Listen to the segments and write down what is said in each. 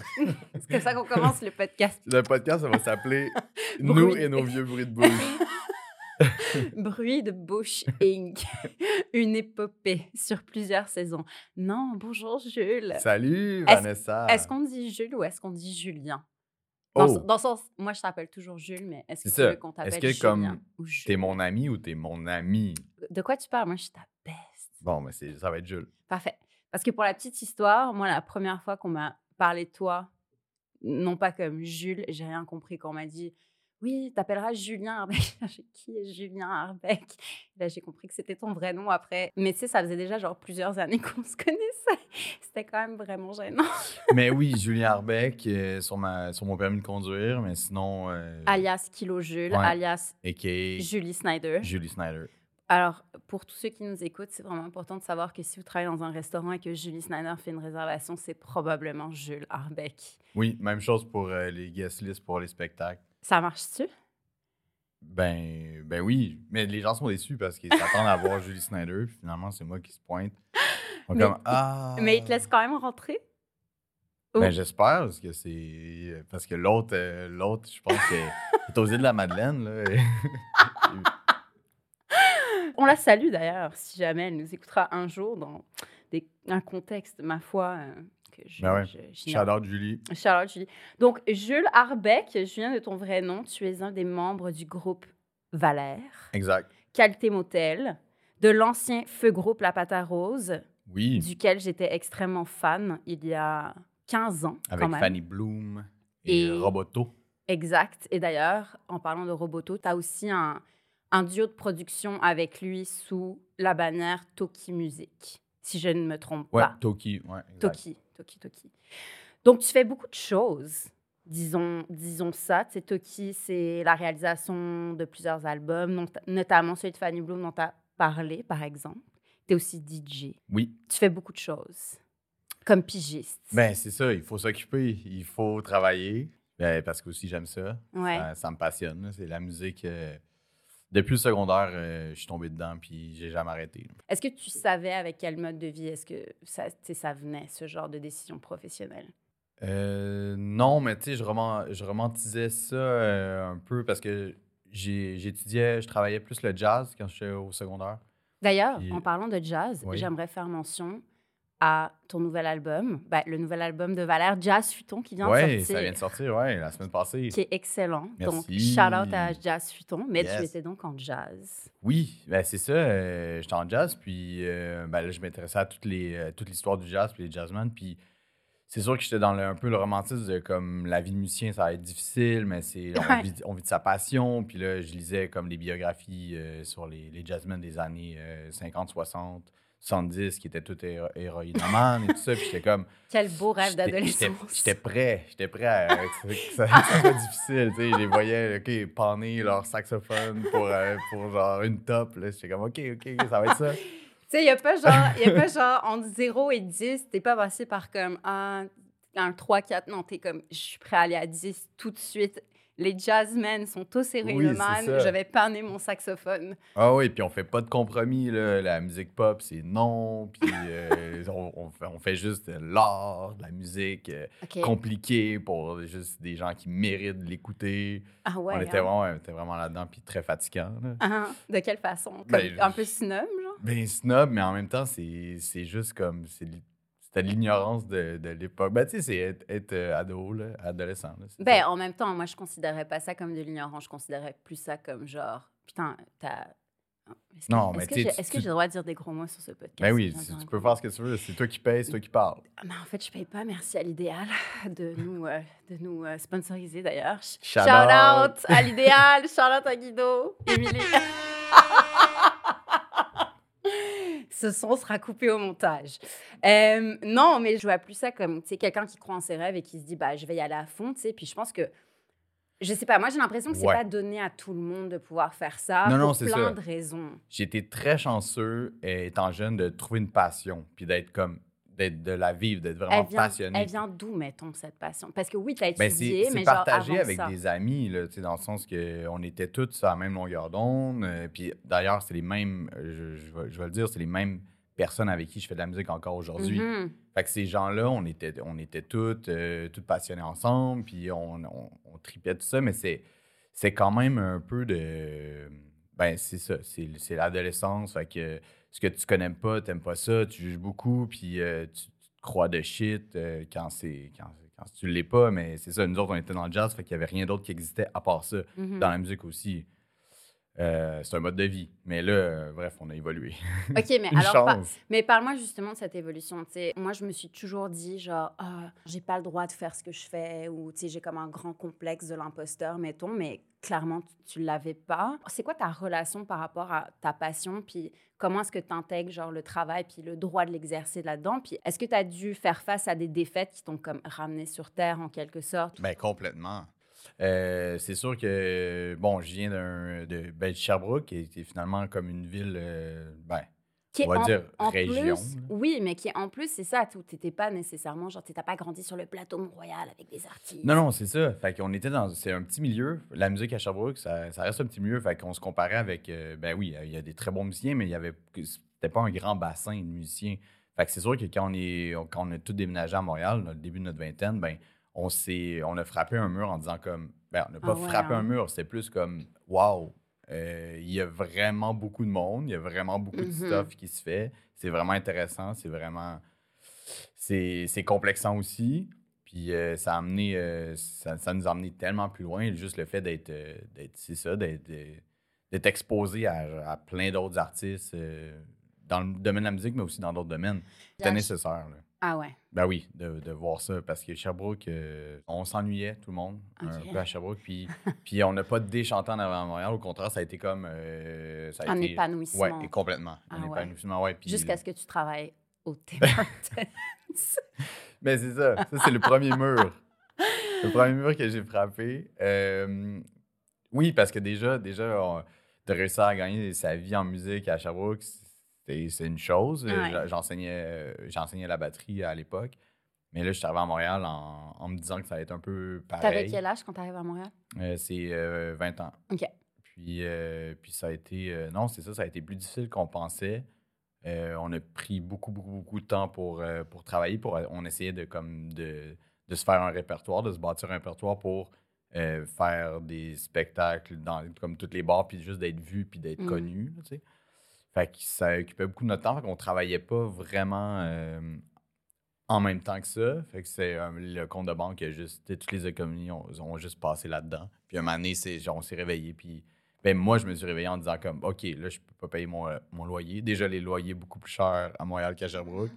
C'est comme ça qu'on commence le podcast. Le podcast, ça va s'appeler Nous et nos vieux bruits de bouche. Bruit de bouche Inc. Une épopée sur plusieurs saisons. Non, bonjour Jules. Salut, Est-ce- Vanessa. Est-ce qu'on dit Jules ou est-ce qu'on dit Julien? Dans, Oh, le- dans le sens, moi je t'appelle toujours Jules, mais est-ce que tu veux qu'on Est-ce t'appelle que Julien comme t'es mon ami ou t'es mon ami? De quoi tu parles? Moi je suis ta best. Bon, mais ça va être Jules. Parfait. Parce que pour la petite histoire, moi, la première fois qu'on m'a parlé de toi, non pas comme Jules, j'ai rien compris. Quand on m'a dit Oui, t'appelleras Julien Arbeck. Qui est Julien Arbeck? Là, j'ai compris que c'était ton vrai nom après. Mais tu sais, ça faisait déjà genre plusieurs années qu'on se connaissait. C'était quand même vraiment gênant. mais oui, Julien Arbeck euh, sur, ma, sur mon permis de conduire, mais sinon. Euh, Alias Kilo Jules, Ouais. alias a.k.a. Julie Snyder. Julie Snyder. Alors, pour tous ceux qui nous écoutent, c'est vraiment important de savoir que si vous travaillez dans un restaurant et que Julie Snyder fait une réservation, c'est probablement Jules Arbeck. Oui, même chose pour euh, les guest lists pour les spectacles. Ça marche-tu? Ben, ben oui, mais les gens sont déçus parce qu'ils s'attendent à voir Julie Snyder, puis finalement, c'est moi qui se pointe. Ils Mais- comme, ah. Mais il te laisse quand même rentrer? Ben, j'espère, parce que c'est. Parce que l'autre, euh, l'autre, je pense que c'est aux îles de la Madeleine, là. et- On la salue d'ailleurs, si jamais elle nous écoutera un jour dans des- un contexte, ma foi, euh, que je, Ben ouais. je- out Julie. Charlotte, Julie. Donc, Jules Arbeck, je viens de ton vrai nom, tu es un des membres du groupe Valère, Exact. Qualité Motel, de l'ancien feu groupe La Pâte à Rose, Oui. duquel j'étais extrêmement fan il y a 15 ans, Avec quand même. Fanny Bloom et, Et- Roboto. Exact. Et d'ailleurs, en parlant de Roboto, tu as aussi un, un duo de production avec lui sous la bannière Toki Music, si je ne me trompe Ouais, pas. Toki. Ouais. Toki, Toki, Toki. Donc, tu fais beaucoup de choses, disons, disons ça. Sais, Toki, c'est la réalisation de plusieurs albums, not- notamment celui de Fanny Bloom dont tu as parlé, par exemple. Tu es aussi DJ. Oui. Tu fais beaucoup de choses, comme pigiste. Ben, c'est ça, il faut s'occuper, il faut travailler. Ben, parce que aussi, j'aime ça. ouais. Ça, ça me passionne. C'est la musique. euh, Depuis le secondaire, euh, je suis tombé dedans, puis j'ai jamais arrêté. Est-ce que tu savais avec quel mode de vie est-ce que ça, venait, ce genre de décision professionnelle? Euh, non, mais tu sais, je, roman- je romantisais ça euh, un peu parce que j'étudiais, je travaillais plus le jazz quand j'étais au secondaire. D'ailleurs, Puis- en parlant de jazz, Oui. j'aimerais faire mention à ton nouvel album, ben, le nouvel album de Valère, Jazz Futon, qui vient de sortir. ça vient de sortir, ouais, la semaine passée. qui est excellent. Donc, Merci. shout out à Jazz Futon. Mais tu étais donc en jazz. Oui, ben c'est ça. euh, J'étais en jazz, puis euh, ben là, je m'intéressais à toutes les, euh, toute l'histoire du jazz, puis les jazzmen. Puis c'est sûr que j'étais dans le- un peu le romantisme de comme la vie de musicien, ça va être difficile, mais c'est on, Ouais. vit, on vit de sa passion. Puis là, je lisais comme les biographies sur les, les jazzmen des années euh, 50, 60, 70, qui étaient tous héro- héroïnomanes et tout ça. Puis j'étais comme. Quel beau rêve d'adolescence. J'étais prêt, j'étais prêt à que ça, soit difficile, tu sais, je les voyais, OK, panner leur saxophone pour, euh, pour genre une top, j'étais comme, OK, OK, OK, ça va être ça. Tu sais, il n'y a pas genre, y a pas genre entre 0 et 10, t'es pas passé par comme un, un 3, 4. Non, t'es comme, je suis prêt à aller à 10 tout de suite. Les jazzmen sont tous héroïnomanes. ça. je vais panner mon saxophone. Ah oui, puis on fait pas de compromis, là, la musique pop, c'est non, puis euh, on, on fait, juste de l'art, de la musique euh, compliquée pour juste des gens qui méritent de l'écouter. Ah ouais. on était hein. vraiment, on était vraiment là-dedans, puis très fatigant, là. Ah, de quelle façon? Comme Ben, un peu snob, genre? Ben, snob, mais en même temps, c'est juste comme. c'est C'était de l'ignorance de, de l'époque. Ben, tu sais, c'est être, être, euh, ado, là, adolescent. Là, Ben, ça. en même temps, moi, je considérais pas ça comme de l'ignorance. Je considérais plus ça comme genre, putain, t'as. Est-ce que, Non, est-ce mais que j'ai- tu- est-ce que j'ai le droit de dire des gros mots sur ce podcast? Ben oui, tu peux faire ce que tu veux. C'est toi qui payes, c'est toi qui parles. Mais en fait, je paye pas. Merci à l'idéal de nous, euh, de nous euh, sponsoriser d'ailleurs. Sh- Shout out. out. à l'idéal. shout out à Guido. Émilie. Ce son sera coupé au montage. Euh, non, mais je vois plus ça comme quelqu'un qui croit en ses rêves et qui se dit bah, je vais y aller à fond. tu sais. Puis je pense que, je sais pas, moi j'ai l'impression que c'est Ouais. pas donné à tout le monde de pouvoir faire ça Non, pour non, c'est plein ça. de raisons. J'ai été très chanceux, étant jeune, de trouver une passion, puis d'être comme. D'être de la vivre, d'être vraiment vient, passionné. elle vient d'où, mettons, cette passion? Parce que oui, tu as Ben, étudié, mais c'est genre partagé avec ça. des amis, là, dans le sens qu'on était tous à la même longueur d'onde. euh, puis d'ailleurs, c'est les mêmes, je, je vais, je vais le dire, c'est les mêmes personnes avec qui je fais de la musique encore aujourd'hui. Mhm. Fait que ces gens-là, on était, on était toutes, euh, toutes passionnés ensemble, puis on, on, on tripait tout ça, mais c'est, c'est quand même un peu de. Ben, c'est ça, c'est, c'est l'adolescence. Fait que ce que tu connais pas, t'aimes pas ça, tu juges beaucoup, puis euh, tu, tu te crois de shit euh, quand, c'est, quand, quand tu l'es pas, mais c'est ça, nous autres, on était dans le jazz, fait qu'il y avait rien d'autre qui existait à part ça. Mhm. Dans la musique aussi. Euh, c'est un mode de vie. Mais là, euh, bref, on a évolué. Ok, mais Une alors, par- chance. Mais parle-moi justement de cette évolution. tu sais. Moi, je me suis toujours dit, genre, ah, j'ai pas le droit de faire ce que je fais, ou tu sais, j'ai comme un grand complexe de l'imposteur, mettons, mais clairement, tu, tu l'avais pas. C'est quoi ta relation par rapport à ta passion, puis comment est-ce que tu intègres, genre, le travail, puis le droit de l'exercer là-dedans, puis est-ce que tu as dû faire face à des défaites qui t'ont comme ramené sur terre, en quelque sorte? Ben, complètement. Euh, c'est sûr que, bon, je viens d'un, de, ben, de Sherbrooke, qui est, finalement comme une ville, euh, ben, Qui on va en- dire en région. plus- oui, mais qui en plus, c'est ça, tu n'étais pas nécessairement, genre, tu pas grandi sur le plateau Mont-Royal avec des artistes. Non, non, c'est ça. Fait qu'on était dans. C'est un petit milieu. La musique à Sherbrooke, ça, ça reste un petit milieu. Fait qu'on se comparait avec. euh, ben oui, il y a des très bons musiciens, mais il y avait. C'était pas un grand bassin de musiciens. Fait que c'est sûr que quand on, est, quand on a tout déménagé à Montréal, au début de notre vingtaine, ben on s'est. On a frappé un mur en disant comme. Ben, on n'a pas Ah ouais, frappé hein? un mur, c'était plus comme. Waouh! Il y a vraiment beaucoup de monde, il y a vraiment beaucoup de Mhm. stuff qui se fait. C'est vraiment intéressant, c'est vraiment. C'est c'est complexant aussi. Puis euh, ça a amené, euh, ça, ça nous a amené tellement plus loin, juste le fait d'être, euh, d'être c'est ça, d'être, euh, d'être exposé à, à plein d'autres artistes euh, dans le domaine de la musique, mais aussi dans d'autres domaines. C'était nécessaire. là. Ah ouais. Ben oui, de, de voir ça, parce que Sherbrooke, euh, on s'ennuyait, tout le monde, un peu à Sherbrooke. Puis, puis on n'a pas de déchantant avant Montréal, au contraire, ça a été comme. euh, ça a Un été, épanouissement. Et complètement. Ah un ouais. épanouissement, ouais. Jusqu'à ce que tu travailles au Tim. Mais c'est ça. Ça, c'est le premier mur. Le premier mur que j'ai frappé. Euh, oui, parce que déjà, déjà on- de réussir à gagner sa vie en musique à Sherbrooke, c'est une chose. Ouais. J'a- J'enseignais euh, j'enseignais la batterie à l'époque. Mais là, je suis arrivé à Montréal en, en me disant que ça allait être un peu T'avais pareil. quel âge quand t'arrives à Montréal? Euh, c'est euh, 20 ans. OK. Puis, euh, puis ça a été. non, c'est ça, ça a été plus difficile qu'on pensait. On a pris beaucoup, beaucoup, beaucoup de temps pour, pour travailler. Pour, on essayait de, comme, de, de se faire un répertoire, de se bâtir un répertoire pour faire des spectacles dans comme toutes les bars, puis juste d'être vu, puis d'être Mm. connu. là, tu sais. Fait que ça occupait beaucoup de notre temps. Fait qu'on travaillait pas vraiment en même temps que ça. Fait que c'est le compte de banque, juste, toutes les économies ont, ont juste passé là-dedans. Puis un moment donné, on s'est réveillé. Puis ben, moi, je me suis réveillé en disant comme, OK, là, je peux pas payer mon, euh, loyer. Déjà, les loyers beaucoup plus chers à Montréal qu'à Sherbrooke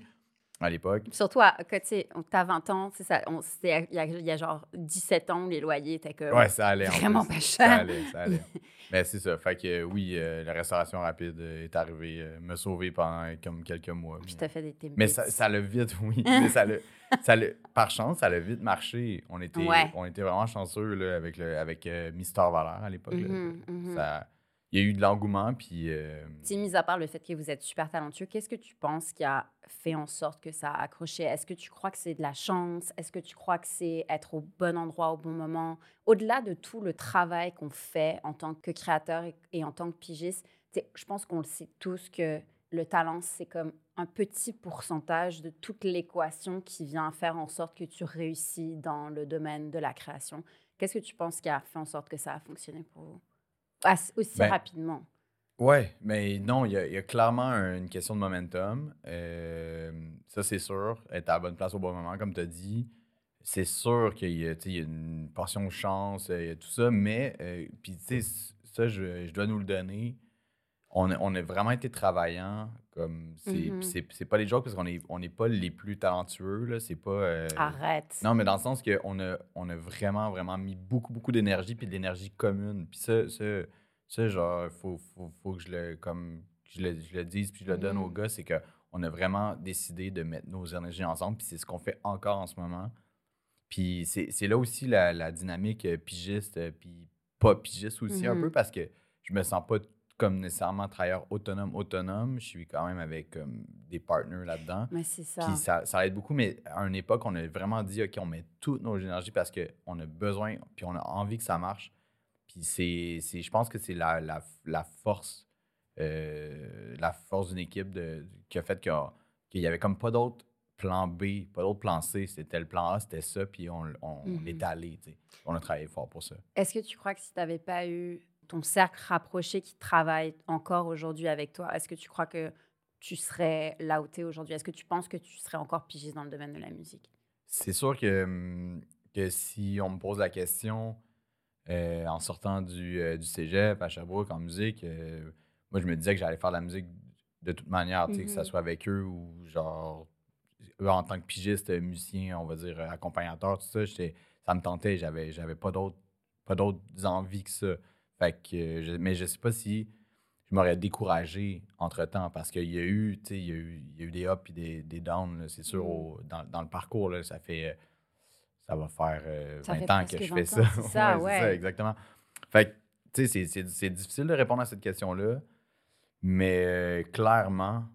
à l'époque. Surtout à, que, tu sais, t'as 20 ans, c'est ça, on- il y, a- il y a genre 17 ans, les loyers étaient comme... Ouais, ça allait. vraiment pas Ça cher. allait, ça allait. Mais c'est ça. Fait que oui, euh, la restauration rapide euh, est arrivée, euh, me sauver pendant comme quelques mois. Mais- t'as fait des Timbits. Mais ça, ça l'a vite, oui. Mais ça l'a, ça l'a- par chance, ça l'a vite marché. On était, Ouais. on était vraiment chanceux là, avec, le, avec euh, Mister Valère à l'époque. là. Mhm, mhm. Ça- Il y a eu de l'engouement, puis... euh, mis à part le fait que vous êtes super talentueux, qu'est-ce que tu penses qui a fait en sorte que ça a accroché? Est-ce que tu crois que c'est de la chance? Est-ce que tu crois que c'est être au bon endroit au bon moment? Au-delà de tout le travail qu'on fait en tant que créateur et, et en tant que pigiste, je pense qu'on le sait tous que le talent, c'est comme un petit pourcentage de toute l'équation qui vient faire en sorte que tu réussis dans le domaine de la création. Qu'est-ce que tu penses qui a fait en sorte que ça a fonctionné pour vous? Aussi Ben, rapidement. Ouais, mais non, il y, a- il y a clairement un- une question de momentum. Euh, ça, c'est sûr. Être à la bonne place au bon moment, comme tu as dit. C'est sûr qu'il y, a y une portion de chance, euh, il y a tout ça, mais, euh, puis tu sais, ça, je, je dois nous le donner. On, a- on a vraiment été travaillant. Comme, c'est, Mhm. puis c'est, c'est pas des jokes parce qu'on n'est on pas les plus talentueux, là. C'est pas. euh, Arrête. non, mais dans le sens qu'on a, on a vraiment, vraiment mis beaucoup, beaucoup d'énergie, puis de l'énergie commune. Puis ça, ça, ça genre, faut, faut, faut que je le, comme, je le, je le dise, puis je le donne aux Mhm. gars, c'est qu'on a vraiment décidé de mettre nos énergies ensemble, puis c'est ce qu'on fait encore en ce moment. Puis c'est c'est là aussi la, la dynamique euh, pigiste, euh, puis pas pigiste aussi un Mhm. peu, parce que je me sens pas comme nécessairement travailleur autonome, autonome. Je suis quand même avec comme, des partners là-dedans. Mais c'est ça. Puis ça, ça aide beaucoup, mais à une époque, on a vraiment dit, OK, on met toutes nos énergies parce qu'on a besoin, puis on a envie que ça marche. Puis c'est, c'est- je pense que c'est la, la, la force euh, la force d'une équipe de, qui a fait qu'il qu'il y avait comme pas d'autre plan B, pas d'autre plan C. C'était le plan A, c'était ça, puis on, on, Mhm. est allé. tu sais. On a travaillé fort pour ça. Est-ce que tu crois que si tu n'avais pas eu ton cercle rapproché qui travaille encore aujourd'hui avec toi, est-ce que tu crois que tu serais là où tu es aujourd'hui? Est-ce que tu penses que tu serais encore pigiste dans le domaine de la musique? C'est sûr que, hum, que si on me pose la question euh, en sortant du, euh, du cégep à Sherbrooke en musique, euh, moi, je me disais que j'allais faire de la musique de toute manière, tu sais, que ça Mhm. soit avec eux ou genre, eux en tant que pigiste, euh, musicien, on va dire accompagnateur, tout ça, ça me tentait. J'avais, j'avais pas d'autres pas d'autres envies que ça. Fait que, euh, je- mais je sais pas si je m'aurais découragé entre-temps parce qu'il y a eu, tu sais, il y a eu, il y a eu des ups et des, des downs, c'est sûr, Mm. au- dans, dans le parcours, là, ça fait... euh, Ça va faire euh, Ça 20 fait ans que je 20 fais ça. c'est ça, Ouais, ouais. exactement. Fait que, tu sais, c'est difficile de répondre à cette question-là, mais euh, clairement,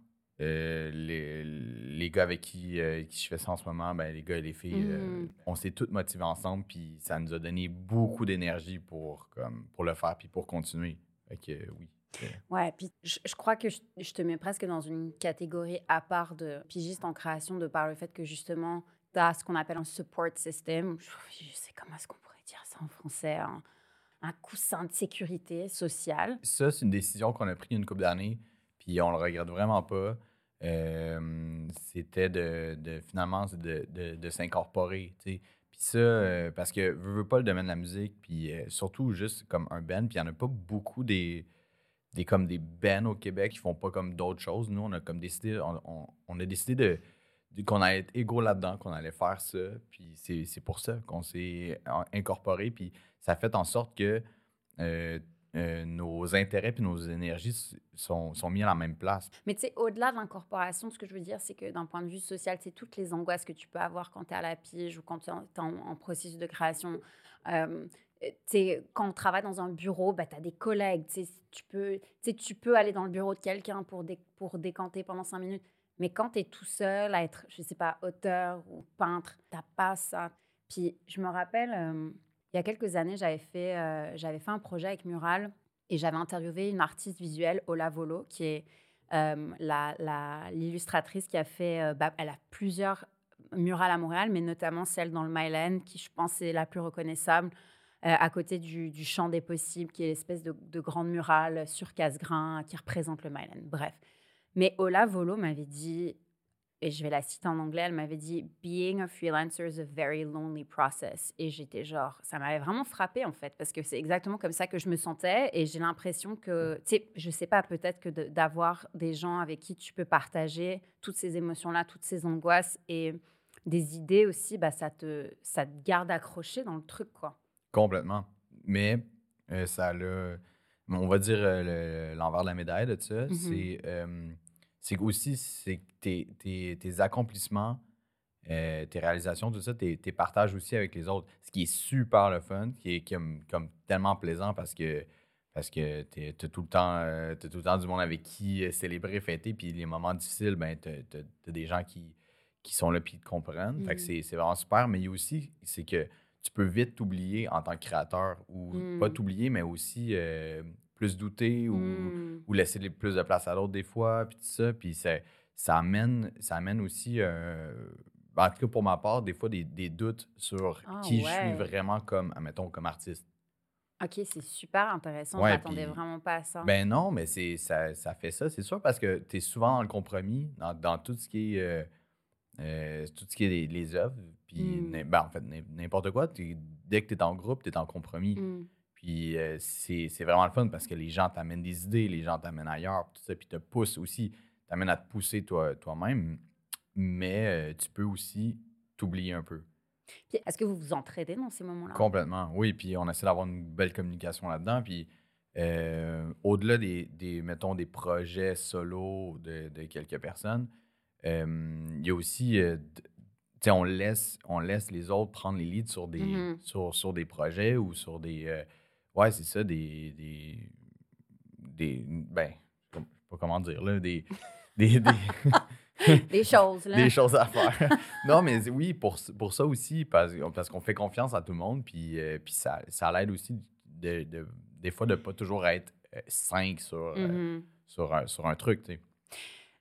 euh, les, les gars avec qui, euh, qui je fais ça en ce moment, ben, les gars et les filles, euh, Mhm. on s'est tous motivés ensemble, puis ça nous a donné beaucoup d'énergie pour, comme, pour le faire, puis pour continuer. Fait que oui. Ouais, puis je, je crois que je, je te mets presque dans une catégorie à part de pigiste en création de par le fait que justement, tu as ce qu'on appelle un support system. Je, je sais comment est-ce qu'on pourrait dire ça en français, un, un coussin de sécurité sociale? Ça, c'est une décision qu'on a prise il y a une couple d'années, puis on le regrette vraiment pas. Euh, C'était de, de- finalement de, de, de s'incorporer. Puis ça, euh, parce que veux, veux pas le domaine de la musique, puis euh, surtout juste comme un band, puis il y en a pas beaucoup des, des comme des bands au Québec qui font pas comme d'autres choses. Nous, on a comme décidé, on, on- on a décidé de, qu'on allait être égaux là-dedans, qu'on allait faire ça, puis c'est pour ça qu'on s'est incorporé, puis ça fait en sorte que euh, euh, nos intérêts puis nos énergies sont, sont mis à la même place. Mais tu sais, au-delà de l'incorporation, ce que je veux dire, c'est que d'un point de vue social, c'est toutes les angoisses que tu peux avoir quand tu es à la pige ou quand tu es en, processus de création. Euh, sais, quand on travaille dans un bureau, bah, tu as des collègues. tu peux, tu peux aller dans le bureau de quelqu'un pour, pour décanter pendant cinq minutes. Mais quand tu es tout seul à être, je sais pas, auteur ou peintre, tu pas ça. Puis je me rappelle, euh, il y a quelques années, j'avais fait, euh, j'avais fait un projet avec Mural et j'avais interviewé une artiste visuelle, Ola Volo, qui est euh, l'illustratrice qui a fait, euh, bah, elle a plusieurs murales à Montréal, mais notamment celle dans le Myland, qui je pense est la plus reconnaissable, à côté du, Champ des Possibles, qui est l'espèce de, de grande murale sur casse-grain qui représente le Myland. Bref. Mais Ola Volo m'avait dit, et je vais la citer en anglais, elle m'avait dit Being a freelancer is a very lonely process. Et j'étais genre, ça m'avait vraiment frappé en fait, parce que c'est exactement comme ça que je me sentais. Et j'ai l'impression que, tu sais, je sais pas, peut-être que de- d'avoir des gens avec qui tu peux partager toutes ces émotions-là, toutes ces angoisses et des idées aussi, bah, ça, te, ça te garde accroché dans le truc, quoi. Complètement. Mais euh, ça a le. On va dire euh, le- l'envers de la médaille de ça. Mhm. C'est euh, c'est aussi c'est que tes, tes- tes accomplissements, euh, tes réalisations, tout ça, tes, tes partages aussi avec les autres. Ce qui est super le fun, qui est comme, comme tellement plaisant parce que parce que tu as tout le temps euh, t'as tout le temps du monde avec qui euh, célébrer, fêter, puis les moments difficiles, ben tu as, des gens qui, qui sont là puis qui te comprennent. Fait que Mhm. c'est c'est vraiment super, mais il y a aussi c'est que tu peux vite t'oublier en tant que créateur ou pas Mm. t'oublier, mais aussi euh, plus douter ou, Mm. ou laisser plus de place à l'autre des fois, puis tout ça. Puis ça, ça, amène, ça amène aussi, euh, ben, en tout cas pour ma part, des fois des, des doutes sur Ah, qui je suis vraiment comme, admettons, comme artiste. Ok, c'est super intéressant. Ouais, je m'attendais vraiment pas à ça. Ben non, mais c'est ça, ça fait ça, c'est sûr, parce que tu es souvent dans le compromis, dans, dans tout ce qui est, euh, euh, tout ce qui est les, les œuvres. Puis, Mm. n'im- ben, en fait, n'im- n'importe quoi, dès que tu es en groupe, tu es en compromis. Mm. Puis euh, c'est c'est vraiment le fun parce que les gens t'amènent des idées, les gens t'amènent ailleurs, tout ça, puis te poussent aussi, t'amènent à te pousser toi- toi-même, mais euh, tu peux aussi t'oublier un peu. Puis, Est-ce que vous vous entraidez dans ces moments-là? Complètement, oui. Puis on essaie d'avoir une belle communication là-dedans. Puis euh, au-delà des, des, mettons, des projets solo de, de quelques personnes, il y a aussi, d- tu sais, on laisse, on laisse les autres prendre les leads sur des, Mhm. sur, sur des projets ou sur des, euh, ouais, c'est ça, des, des, des, ben, je sais pas comment dire, là, des, des, des, Des choses, là. des choses à faire. non, mais oui, pour, pour ça aussi, parce, parce qu'on fait confiance à tout le monde, puis, euh, puis ça, ça l'aide aussi de, de- des fois de pas toujours être 5 sur, euh, Mhm. sur un, sur un truc, tu sais.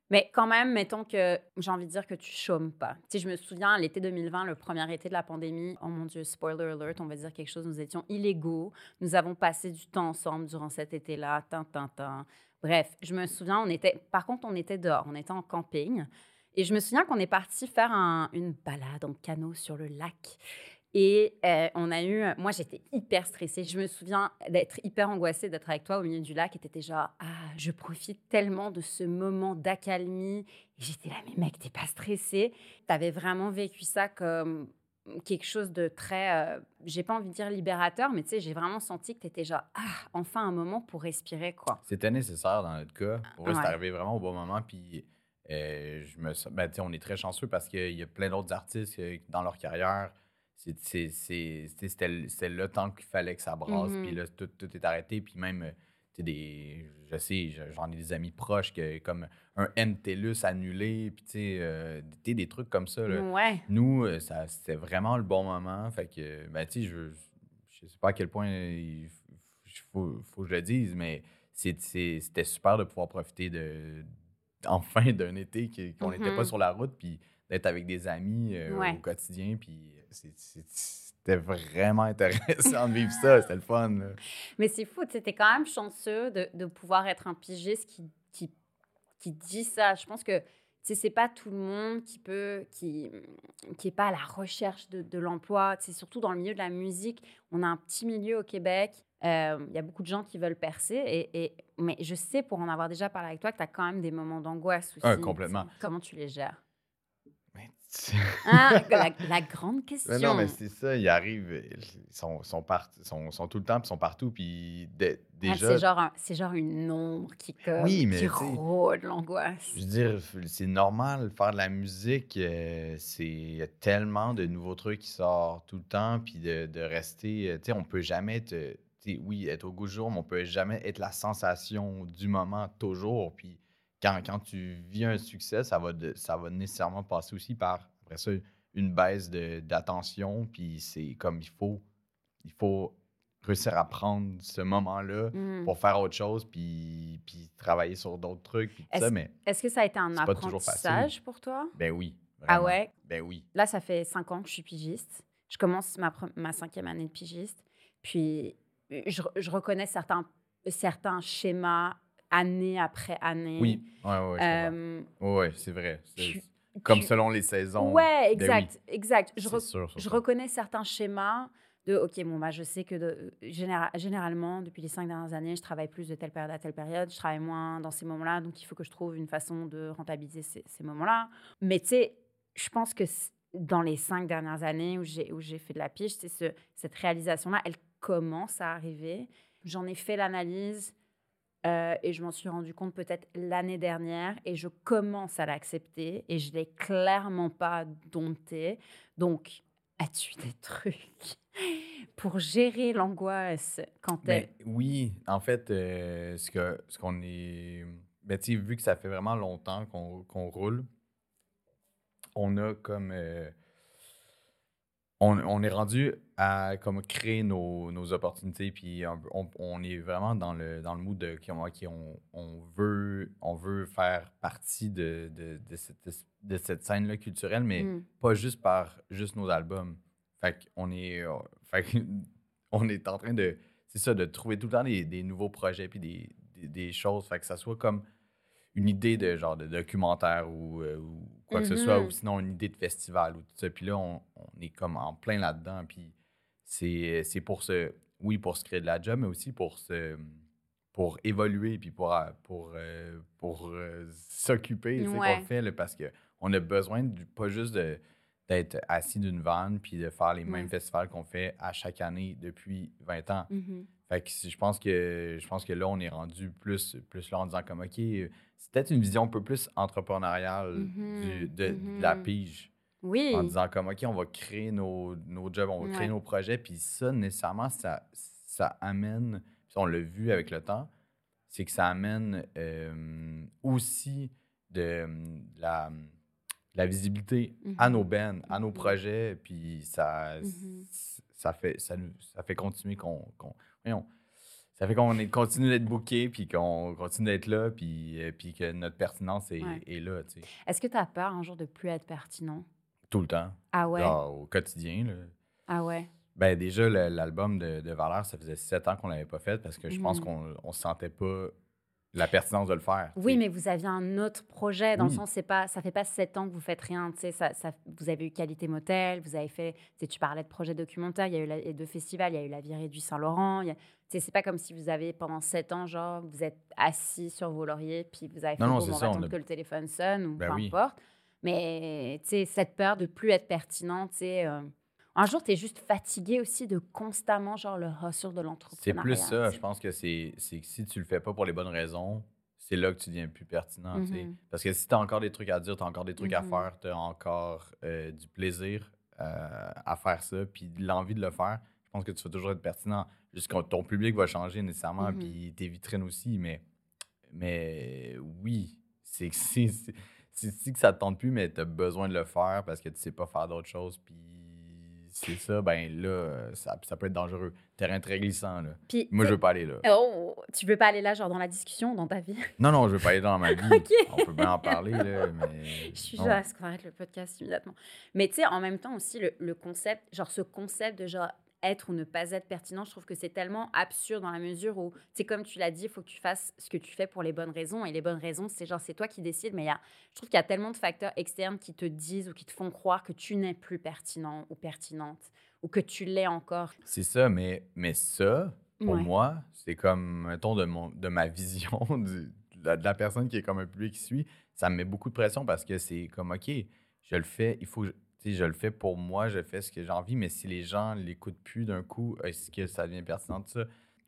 Mais quand même, mettons que j'ai envie de dire que tu chômes pas. Tu sais, je me souviens, l'été 2020, le premier été de la pandémie, oh mon Dieu, spoiler alert, on va dire quelque chose, nous étions illégaux. Nous avons passé du temps ensemble durant cet été-là, tin, tin, tin. Bref, je me souviens, on était, par contre, on était dehors, on était en camping. Et je me souviens qu'on est parti faire une balade en canot sur le lac. Et euh, on a eu, moi j'étais hyper stressée. Je me souviens d'être hyper angoissée d'être avec toi au milieu du lac et t'étais genre, ah, je profite tellement de ce moment d'accalmie. Et j'étais là, mais mec, t'es pas stressé. T'avais vraiment vécu ça comme quelque chose de très, euh, j'ai pas envie de dire libérateur, mais tu sais, j'ai vraiment senti que t'étais genre, ah, enfin un moment pour respirer, quoi. C'était nécessaire dans notre cas. Pour c'est arrivé vraiment au bon moment. Puis euh, je me, ben, on est très chanceux parce qu'il y a plein d'autres artistes dans leur carrière c'était le temps qu'il fallait que ça brasse. Puis mm-hmm. là, tout, tout, est arrêté. Puis même, euh, des, je sais, j'en ai des amis proches que, comme un NTLUS annulé. Puis tu sais, euh, des trucs comme ça. Là. Nous, euh, c'était vraiment le bon moment. Fait que, ben, tu sais, je, je sais pas à quel point il faut, faut que je le dise, mais c'était super de pouvoir profiter de enfin d'un été qu'on n'était pas mm-hmm. sur la route. Puis d'être avec des amis au quotidien. Puis c'était vraiment intéressant de vivre ça. C'était le fun. Mais c'est fou, tu es quand même chanceux de, de, pouvoir être un pigiste qui, qui, qui dit ça. Je pense que c'est pas tout le monde qui peut, qui qui est pas à la recherche de, de l'emploi. C'est surtout dans le milieu de la musique. On a un petit milieu au Québec. Euh, il y a beaucoup de gens qui veulent percer. Et, et, mais je sais, pour en avoir déjà parlé avec toi, que tu as quand même des moments d'angoisse aussi. complètement. Comment tu les gères? ah, la, grande question. non, mais c'est ça, ils arrivent, ils sont, sont, sont, sont, tout le temps, puis sont partout, puis ah, déjà... c'est, genre une ombre qui, comme, oui, mais, qui rôde l'angoisse. Je veux dire, c'est normal, faire de la musique, euh, c'est tellement de nouveaux trucs qui sortent tout le temps, puis de, de rester... Euh, tu sais, on peut jamais être... Oui, être au goût du jour, mais on peut jamais être la sensation du moment toujours, puis quand, tu vis un succès, ça va, ça va nécessairement passer aussi par, après ça, une baisse d'attention. Puis c'est comme il faut, il faut réussir à prendre ce moment-là mmh. pour faire autre chose, puis, puis travailler sur d'autres trucs. Est-ce que ça a été un apprentissage pour toi? Ben oui. Ah ouais? Ben oui. Là, ça fait cinq ans que je suis pigiste. Je commence ma, ma cinquième année de pigiste. Puis, je, je reconnais certains, certains schémas année après année. Oui, oui, oui. Euh, ouais, c'est vrai. comme selon les saisons. Ouais, ben exact, exact. Je, je reconnais certains schémas de, OK, bon, bah, je sais que de, généralement, depuis les cinq dernières années, je travaille plus de telle période à telle période, je travaille moins dans ces moments-là, donc il faut que je trouve une façon de rentabiliser ces, ces moments-là. Mais tu sais, je pense que dans les cinq dernières années où j'ai, fait de la c'est ce, cette réalisation-là, elle commence à arriver. J'en ai fait l'analyse euh, et je m'en suis rendu compte peut-être l'année dernière et je commence à l'accepter et je l'ai clairement pas dompté. Donc, as-tu des trucs pour gérer l'angoisse quand ben, Oui, en fait, euh, ce qu'on ce qu'on est... Ben, vu que ça fait vraiment longtemps qu'on roule, on a comme... Euh, on, est rendu à comme créer nos, opportunités, puis on, est vraiment dans le, dans le mood de qui on, on, veut, on veut faire partie de, de, cette, scène-là culturelle, mais mm. pas juste par juste nos albums. Fait qu'on est, euh, on est en train de, c'est ça, de trouver tout le temps des, nouveaux projets, puis des, des, choses, fait que ça soit comme une idée de genre de documentaire ou, euh, quoi que ce soit, ou mm-hmm. sinon une idée de festival ou tout ça. Puis là, on, est comme en plein là-dedans. Puis c'est pour se, oui, pour se créer de la job, mais aussi pour se pour évoluer puis pour, euh, pour, euh, pour s'occuper, c'est qu'on fait, parce qu'on a besoin de, pas juste d'être assis d'une vanne puis de faire les mêmes festivals qu'on fait à chaque année depuis 20 ans. Mm-hmm. Fait que je pense que je pense que là, on est rendu plus, plus là en disant comme OK, c'est peut-être une vision un peu plus entrepreneuriale mm-hmm. de, la mm-hmm. pige. Oui. En disant comme OK, on va créer nos, nos jobs, on va créer nos projets. Puis ça, nécessairement, ça, ça amène, puis on l'a vu avec le temps, c'est que ça amène euh, aussi de, la, la visibilité à nos bennes, à nos projets. Puis ça, ça, fait, ça, ça fait continuer qu'on Ça fait qu'on continue d'être booké, puis qu'on continue d'être là, puis, euh, puis que notre pertinence est, Ouais. est là, tu sais. Est-ce que tu as peur un jour de plus être pertinent? Tout le temps. Ah ouais? Genre, au quotidien, là. Ah ouais? Ben déjà, l'album de, de Valère, ça faisait sept ans qu'on l'avait pas fait parce que je pense Mhm. qu'on on sentait pas la pertinence de le faire. Oui, mais vous aviez un autre projet, dans Oui. le sens, c'est pas, ça fait pas sept ans que vous faites rien, ça, ça- vous avez eu Qualité Motel, vous avez fait, tu parlais de projets documentaires, il y a eu la, et de festivals, il y a eu la virée du Saint-Laurent, c'est pas comme si vous avez, pendant sept ans, genre, vous êtes assis sur vos lauriers, puis vous avez fait, Non, non, on ça, on a- que le téléphone sonne, ou Ben peu oui. importe. Mais, cette peur de plus être pertinent, tu sais, euh, un jour, tu es juste fatigué aussi de constamment, genre, le hustle de C'est l'entrepreneuriat. plus ça. Je pense que c'est c'est que si tu le fais pas pour les bonnes raisons, c'est là que tu deviens plus pertinent. Mhm. Parce que si tu as encore des trucs à dire, tu as encore des trucs à Mhm. faire, tu as encore euh, du plaisir euh, à faire ça, puis l'envie de le faire, je pense que tu vas toujours être pertinent. Juste que ton public va changer nécessairement, Mhm. puis tes vitrines aussi, mais, mais oui, c'est que si que ça te tente plus, mais tu as besoin de le faire parce que tu sais pas faire d'autres choses, puis c'est ça, ben là, ça, ça peut être dangereux. Terrain très glissant, là. Puis, Moi, je veux pas aller là. Oh, tu veux pas aller là, genre, dans la discussion, dans ta vie? Non, non, je veux pas aller dans ma vie. On peut bien en parler, là, mais. Je suis genre, est-ce qu'on arrête le podcast immédiatement? Mais tu sais, en même temps aussi, le, le concept, genre ce concept de genre être ou ne pas être pertinent, je trouve que c'est tellement absurde dans la mesure où, tu sais, comme tu l'as dit, il faut que tu fasses ce que tu fais pour les bonnes raisons. Et les bonnes raisons, c'est genre, c'est toi qui décides. Mais y a, je trouve qu'il y a tellement de facteurs externes qui te disent ou qui te font croire que tu n'es plus pertinent ou pertinente ou que tu l'es encore. C'est ça, mais, mais ça, pour Ouais. moi, c'est comme, mettons, de, mon, de ma vision, du- de, la, de la personne qui est comme un public qui suit, ça me met beaucoup de pression parce que c'est comme, OK, je le fais, il faut, je- le fais pour moi, je fais ce que j'ai envie, mais si les gens l'écoutent plus d'un coup, est-ce que ça devient pertinent de ça?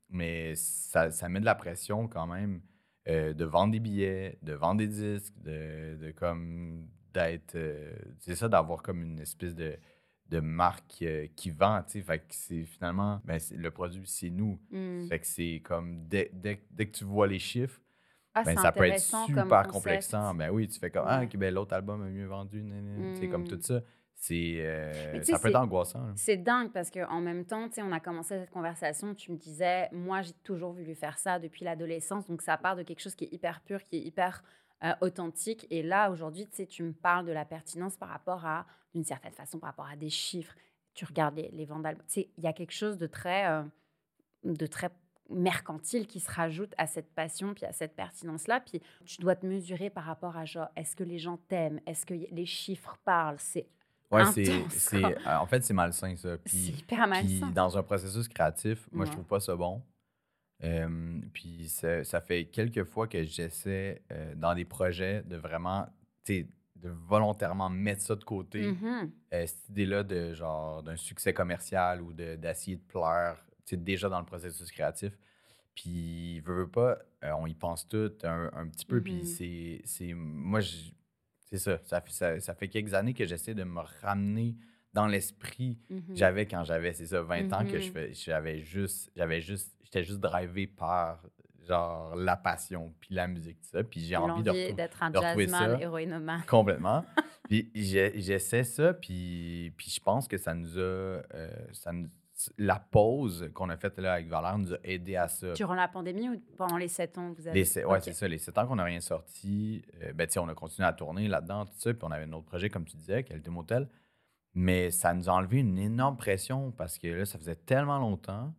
Mais ça, ça met de la pression quand même euh, de vendre des billets, de vendre des disques, de, de comme d'être. euh, c'est ça, d'avoir comme une espèce de, de marque euh, qui vend, tu sais. Fait que c'est finalement, ben, c'est- le produit, c'est nous. Hmm. Fait que c'est comme dès, dès, dès que tu vois les chiffres, Ah, ben, c'est ça peut être super complexant. Ben oui, tu fais comme, ah, ben l'autre album a mieux vendu, sais, comme Mm. tout ça. C'est, euh, ça peut être angoissant. C'est dingue parce qu'en même temps, on a commencé cette conversation, tu me disais, moi, j'ai toujours voulu faire ça depuis l'adolescence, donc ça part de quelque chose qui est hyper pur, qui est hyper euh, authentique. Et là, aujourd'hui, tu me parles de la pertinence par rapport à, d'une certaine façon, par rapport à des chiffres. Tu regardes les, les ventes il y a quelque chose de très, euh, de très mercantile qui se rajoute à cette passion puis à cette pertinence là puis tu dois te mesurer par rapport à genre est-ce que les gens t'aiment? Est-ce que les chiffres parlent? C'est Ouais, c'est, euh, en fait, c'est malsain, ça. c'est Puis, hyper puis malsain dans un processus créatif, moi, je trouve pas ça bon. Euh, puis ça, ça fait quelques fois que j'essaie euh, dans des projets de vraiment, tu sais, de volontairement mettre ça de côté. Mhm. Euh, cette idée-là de genre d'un succès commercial ou de- d'essayer de plaire, tu sais, déjà dans le processus créatif. Puis, veux, veux pas, on y pense tout un, un petit peu. Puis, c'est, c'est. Moi, c'est ça. Ça fait, ça, ça fait quelques années que j'essaie de me ramener dans l'esprit Mhm. que j'avais quand j'avais, c'est ça, 20 ans, que je Mhm. fais, j'avais juste. J'avais juste. J'étais juste drivé par, genre, la passion, puis la musique, tout ça. Puis, j'ai envie de d'être un jazzman, ça. héroïnomane. Complètement. puis j'essaie ça, puis, puis je pense que ça nous a. euh, ça nous- la pause qu'on a faite là avec Valère nous a aidé à ça. Durant la pandémie ou pendant les sept ans que vous avez? Ok. c'est ça. Les sept ans qu'on n'a rien sorti, euh, ben, on a continué à tourner là-dedans, tout ça, puis on avait un autre projet, comme tu disais, Qualité Motel. Mais ça nous a enlevé une énorme pression parce que là, ça faisait tellement longtemps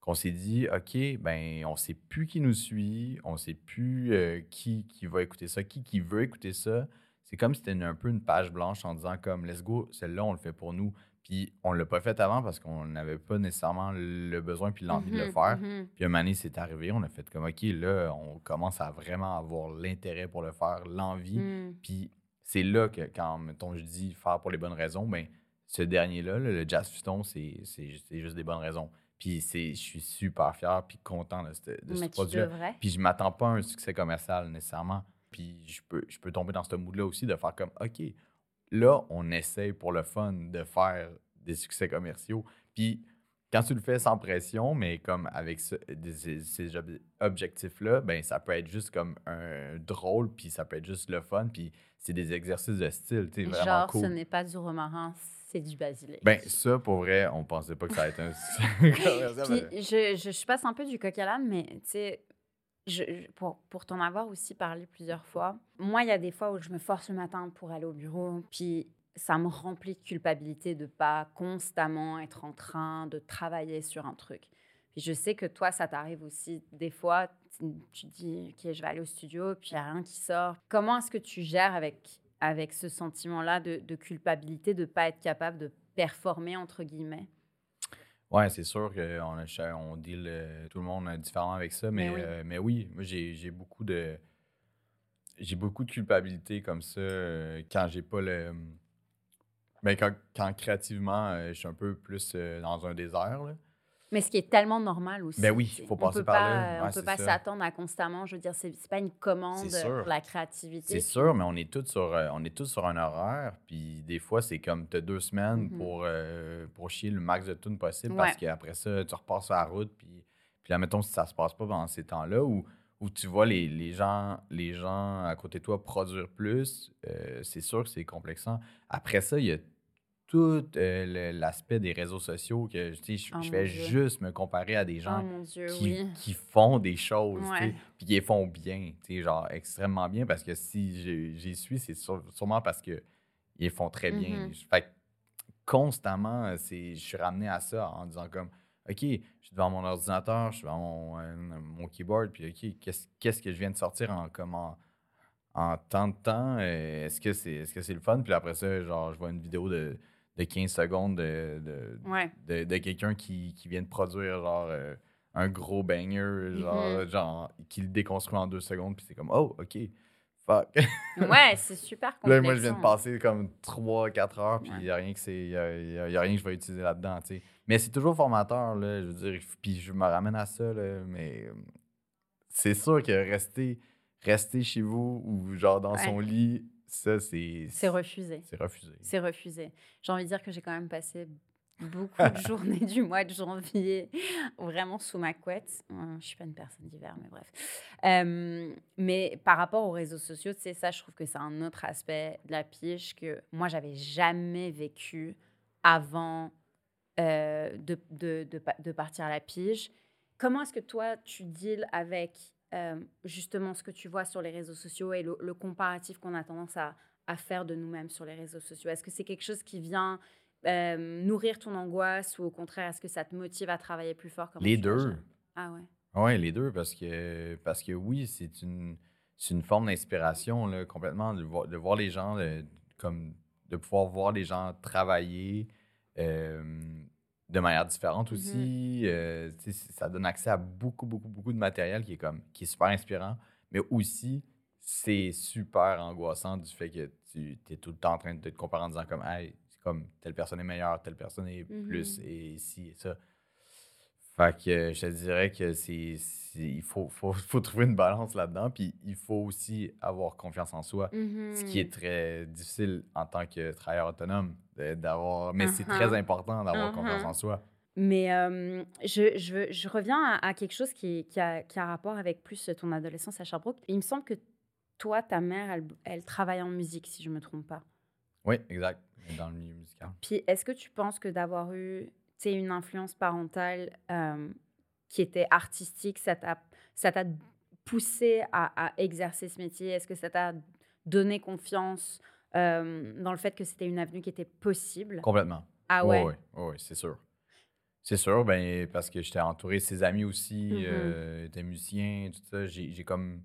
qu'on s'est dit, OK, ben, on sait plus qui nous suit, on sait plus euh, qui, qui va écouter ça, qui, qui veut écouter ça. C'est comme si c'était un peu une page blanche en disant, comme, let's go, celle-là, on le fait pour nous. Puis on l'a pas fait avant parce qu'on n'avait pas nécessairement le besoin puis l'envie de le Mhm, faire. mhm. Puis une année, c'est arrivé, on a fait comme, OK, là, on commence à vraiment avoir l'intérêt pour le faire, l'envie. Mm. Puis c'est là que, quand, mettons, je dis faire pour les bonnes raisons, ben ce dernier-là, là, le Jazz Fiston, c'est juste des bonnes raisons. Puis je suis super fier puis content de, ce- de ce Mais tu produit-là. devrais. Puis je m'attends pas à un succès commercial nécessairement. Puis je peux, je peux tomber dans ce mood-là aussi de faire comme, OK, là, on essaye pour le fun de faire des succès commerciaux. Puis quand tu le fais sans pression, mais comme avec ce- des- ces, ces ob- objectifs-là, ben ça peut être juste comme un drôle, puis ça peut être juste le fun, puis c'est des exercices de style, tu vraiment Genre, cool. ce n'est pas du romarin, C'est du basilic. Ben, ça, pour vrai, on pensait pas que ça allait être un Puis, je, je, je, passe un peu du coq à l'âne, mais tu sais, pour, pour t'en avoir aussi parlé plusieurs fois, moi, il y a des fois où je me force le matin pour aller au bureau, puis ça me remplit de culpabilité de pas constamment être en train de travailler sur un truc. Puis je sais que toi, ça t'arrive aussi des fois, tu, dis, OK, je vais aller au studio, puis il n'y a rien qui sort. Comment est-ce que tu gères avec, avec ce sentiment-là de, de, culpabilité, de ne pas être capable de performer, entre guillemets? Ouais, c'est sûr qu'on on deal euh, tout le monde différent avec ça, mais, mais oui, euh, mais oui moi j'ai beaucoup de j'ai beaucoup de culpabilité comme ça euh, quand j'ai pas le mais quand, quand créativement je suis un peu plus dans un désert là. Mais ce qui est tellement normal aussi. Ben oui, il faut passer par là. on ne peut pas s'attendre à constamment, je veux dire, c'est pas une commande pour la créativité. C'est sûr, mais on est tous sur, euh, on est tous sur un horaire. Puis des fois, c'est comme tu as deux semaines mm-hmm. pour, euh, pour chier le max de tunes possible parce qu'après ça, tu repars sur la route. Puis, puis là, mettons, si ça se passe pas pendant ces temps-là, où, où tu vois les, les, gens, les gens à côté de toi produire plus, euh, c'est sûr que c'est complexant. Après ça, il y a tout euh, l'aspect des réseaux sociaux que je, je, oh vais juste me comparer à des oh gens qui, qui, font des choses, puis qui les font bien, genre extrêmement bien, parce que si j'y suis, c'est sûrement parce qu'ils les font très bien. Mm-hmm. Fait constamment, je suis ramené à ça en disant comme, OK, je suis devant mon ordinateur, je suis devant mon, euh, mon keyboard, puis OK, qu'est-ce que je viens de sortir en, comment en, tant de temps? Euh, est-ce que c'est est -ce c'est le fun? Puis après ça, genre, je vois une vidéo de de 15 secondes de, de, de, quelqu'un qui, qui, vient de produire genre euh, un gros banger, mm-hmm. genre, qui le déconstruit en deux secondes, puis c'est comme, oh, OK, fuck. ouais, c'est super complexe. Là, moi, je viens de passer comme 3-4 heures, puis il n'y a, rien que c'est, y a, y a, rien que je vais utiliser là-dedans, tu sais. Mais c'est toujours formateur, là, je veux dire, puis je me ramène à ça, là, mais c'est sûr que rester, rester chez vous ou genre dans son lit ça, c'est. C'est refusé. C'est refusé. C'est refusé. J'ai envie de dire que j'ai quand même passé beaucoup de journées du mois de janvier vraiment sous ma couette. Je suis pas une personne d'hiver, mais bref. mais par rapport aux réseaux sociaux, tu sais, ça, je trouve que c'est un autre aspect de la pige que moi, j'avais jamais vécu avant euh, de, de, de, de, partir à la pige. Comment est-ce que toi, tu deals avec euh, justement ce que tu vois sur les réseaux sociaux et le, comparatif qu'on a tendance à, à faire de nous-mêmes sur les réseaux sociaux? Est-ce que c'est quelque chose qui vient euh, nourrir ton angoisse ou au contraire, est-ce que ça te motive à travailler plus fort Les deux. Ah ouais. Oui, les deux, parce que, parce que oui, c'est une, une forme d'inspiration complètement de voir, de voir les gens, comme de pouvoir voir les gens travailler. Euh, de manière différente mmh aussi. Euh, ça donne accès à beaucoup, beaucoup, beaucoup de matériel qui est, comme, qui est super inspirant, mais aussi c'est super angoissant du fait que tu es tout le temps en train de te comparer en disant comme, hey, comme telle personne est meilleure, telle personne est plus, mmh et ci et ça. Fait que je te dirais que c'est il faut, faut, faut, trouver une balance là-dedans. Puis il faut aussi avoir confiance en soi, ce qui est mmh très difficile en tant que travailleur autonome. d'avoir Mais c'est très uh-huh. important d'avoir confiance en uh-huh. soi. Mais je, je, je, reviens à, quelque chose qui, qui, a, qui, a, rapport avec plus ton adolescence à Sherbrooke. Il me semble que toi, ta mère, elle, elle travaille en musique, si je ne me trompe pas. Oui, exact. Dans le milieu musical. Puis est-ce que tu penses que d'avoir eu une influence parentale qui était artistique, ça t'a poussé à, exercer ce métier? Est-ce que ça t'a donné confiance dans le fait que c'était une avenue qui était possible? Complètement. Ah ouais? Oui, c'est sûr. C'est sûr, ben, parce que j'étais entouré de ses amis aussi, mmh euh, des musiciens, tout ça. J'ai comme.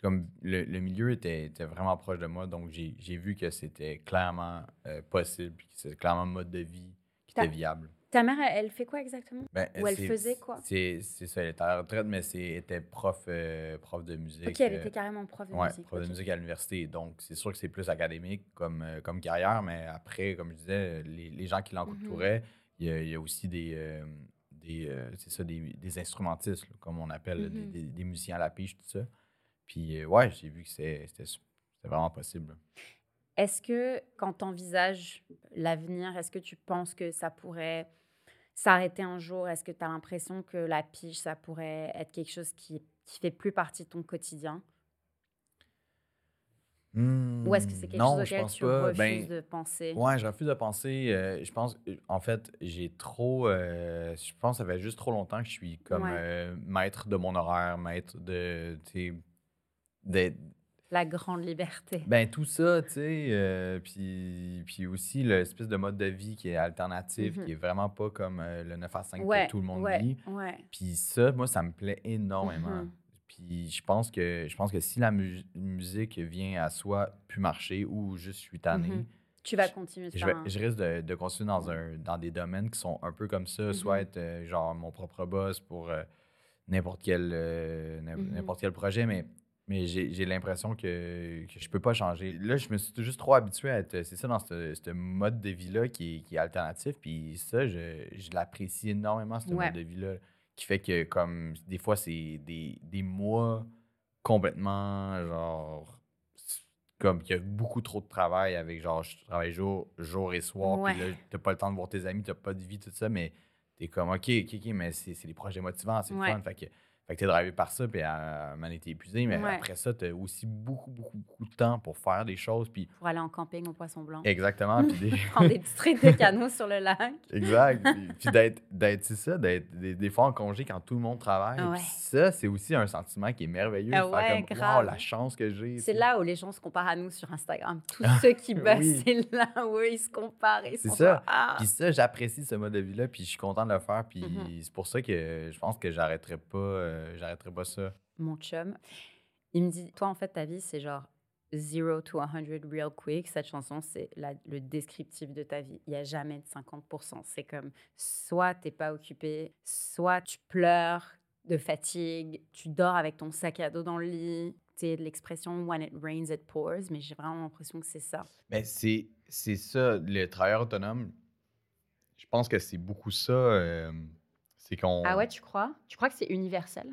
comme le, milieu était, était, vraiment proche de moi, donc j'ai vu que c'était clairement euh, possible, que c'était clairement un mode de vie qui était viable. Ta mère, elle, fait quoi exactement? Ben, Ou elle faisait quoi? C'est ça, elle était à la retraite, mais elle était prof, euh, prof de musique. Ok, elle était carrément prof de ouais, musique. prof de musique à l'université. Donc, c'est sûr que c'est plus académique comme, euh, comme carrière, mais après, comme je disais, les, les gens qui l'entouraient, mm-hmm. il, y, y, a aussi des, euh, des, ça, des, des instrumentistes, comme on appelle, des, des, musiciens à la pige, tout ça. Puis, ouais, j'ai vu que c'était vraiment possible. Est-ce que quand tu envisages l'avenir, est-ce que tu penses que ça pourrait s'arrêter un jour? Est-ce que tu as l'impression que la pige, ça pourrait être quelque chose qui, qui fait plus partie de ton quotidien? Ou est-ce que c'est Hmm, quelque non, chose je auquel tu pas. refuses Ben, de penser? Ouais, je refuse de penser. euh, je pense, euh, en fait, j'ai trop. euh, je pense que ça fait juste trop longtemps que je suis comme Ouais. euh, maître de mon horaire, maître de. d'être- La grande liberté. Ben, tout ça, tu sais. euh, puis, puis aussi l'espèce de mode de vie qui est alternatif, Mhm. qui est vraiment pas comme euh, le 9 à 5 ouais, que tout le monde ouais, vit. ouais. Puis ça, moi, ça me plaît énormément. Mhm. Puis je pense que je pense que si la mu- musique vient à soit plus marcher ou juste suis tanné, Mhm. Tu vas continuer je, vais- un- je risque de, de continuer dans, un, dans des domaines qui sont un peu comme ça, soit Mhm. être euh, genre mon propre boss pour euh, n'importe quel, euh, n'im- n'importe quel projet, mais, mais j'ai l'impression que, que je peux pas changer. Là, je me suis juste trop habitué à être, c'est ça, dans ce, ce mode de vie-là qui, est- qui est alternatif, puis ça, je, je l'apprécie énormément, ce Ouais. mode de vie-là, qui fait que comme des fois, c'est des, des mois complètement genre comme qu'il y a beaucoup trop de travail avec genre je travaille jour, jour et soir, puis là, t'as pas le temps de voir tes amis, t'as pas de vie, tout ça, mais t'es comme ok, ok, ok, mais c'est des projets motivants, c'est le fun. Fait que, fait que t'es drivé par ça, puis à donné, t'es épuisé, mais Ouais. après ça, t'as aussi beaucoup, beaucoup, beaucoup de temps pour faire des choses, puis pour aller en camping au Poisson Blanc. exactement, puis des- Prendre des petits trips de canot sur le lac. Exact. Puis, puis d'être, d'être, c'est ça, d'être des, des fois en congé quand tout le monde travaille. Ouais. Puis ça, c'est aussi un sentiment qui est merveilleux. Ah ouais, comme, grave. wow, la chance que j'ai. C'est là où les gens se comparent à nous sur Instagram. Tous ceux qui bossent, Oui. c'est là où ils se comparent. Ils C'est sont ça. ah. Puis ça, j'apprécie ce mode de vie-là, puis je suis content de le faire. Puis Mhm. c'est pour ça que je pense que j'arrêterai pas, euh, j'arrêterai pas ça. Mon chum, il me dit Toi, en fait, ta vie, c'est genre zero to 100 real quick. Cette chanson, c'est le descriptif de ta vie. Il n'y a jamais de 50%. C'est comme soit tu n'es pas occupé, soit tu pleures de fatigue, tu dors avec ton sac à dos dans le lit. C'est l'expression when it rains, it pours, mais j'ai vraiment l'impression que c'est ça. Mais c'est, c'est ça, le travailleur autonome. Je pense que c'est beaucoup ça. euh, c'est qu'on. Ah ouais, tu crois? Tu crois que c'est universel?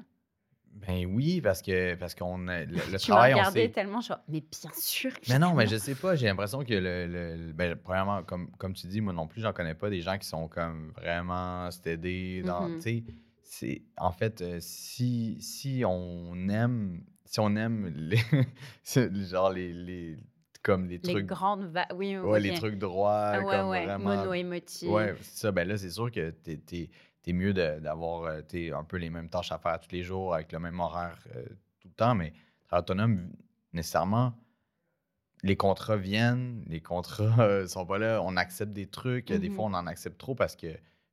Ben oui, parce que parce qu'on le, le Tu travail, on regardé sait. tellement genre, mais bien sûr. Mais non, mais je sais pas, j'ai l'impression que le, le- ben, premièrement, comme, comme tu dis, moi non plus, j'en connais pas des gens qui sont comme vraiment stédés dans. Tu sais, c'est en fait, euh, si, si on aime, si on aime les, genre les, les, comme les Les trucs, grandes va... Oui, oui, ouais, les ok. trucs droits, Ah ouais, comme ouais. vraiment. Mono-émotive. Ouais, c'est ça. Ben là, c'est sûr que t'es, t'es- mieux d'avoir euh, un peu les mêmes tâches à faire tous les jours avec le même horaire euh, tout le temps, mais travail autonome, nécessairement, les contrats viennent, les contrats euh, sont pas là, on accepte des trucs, des fois on en accepte trop parce que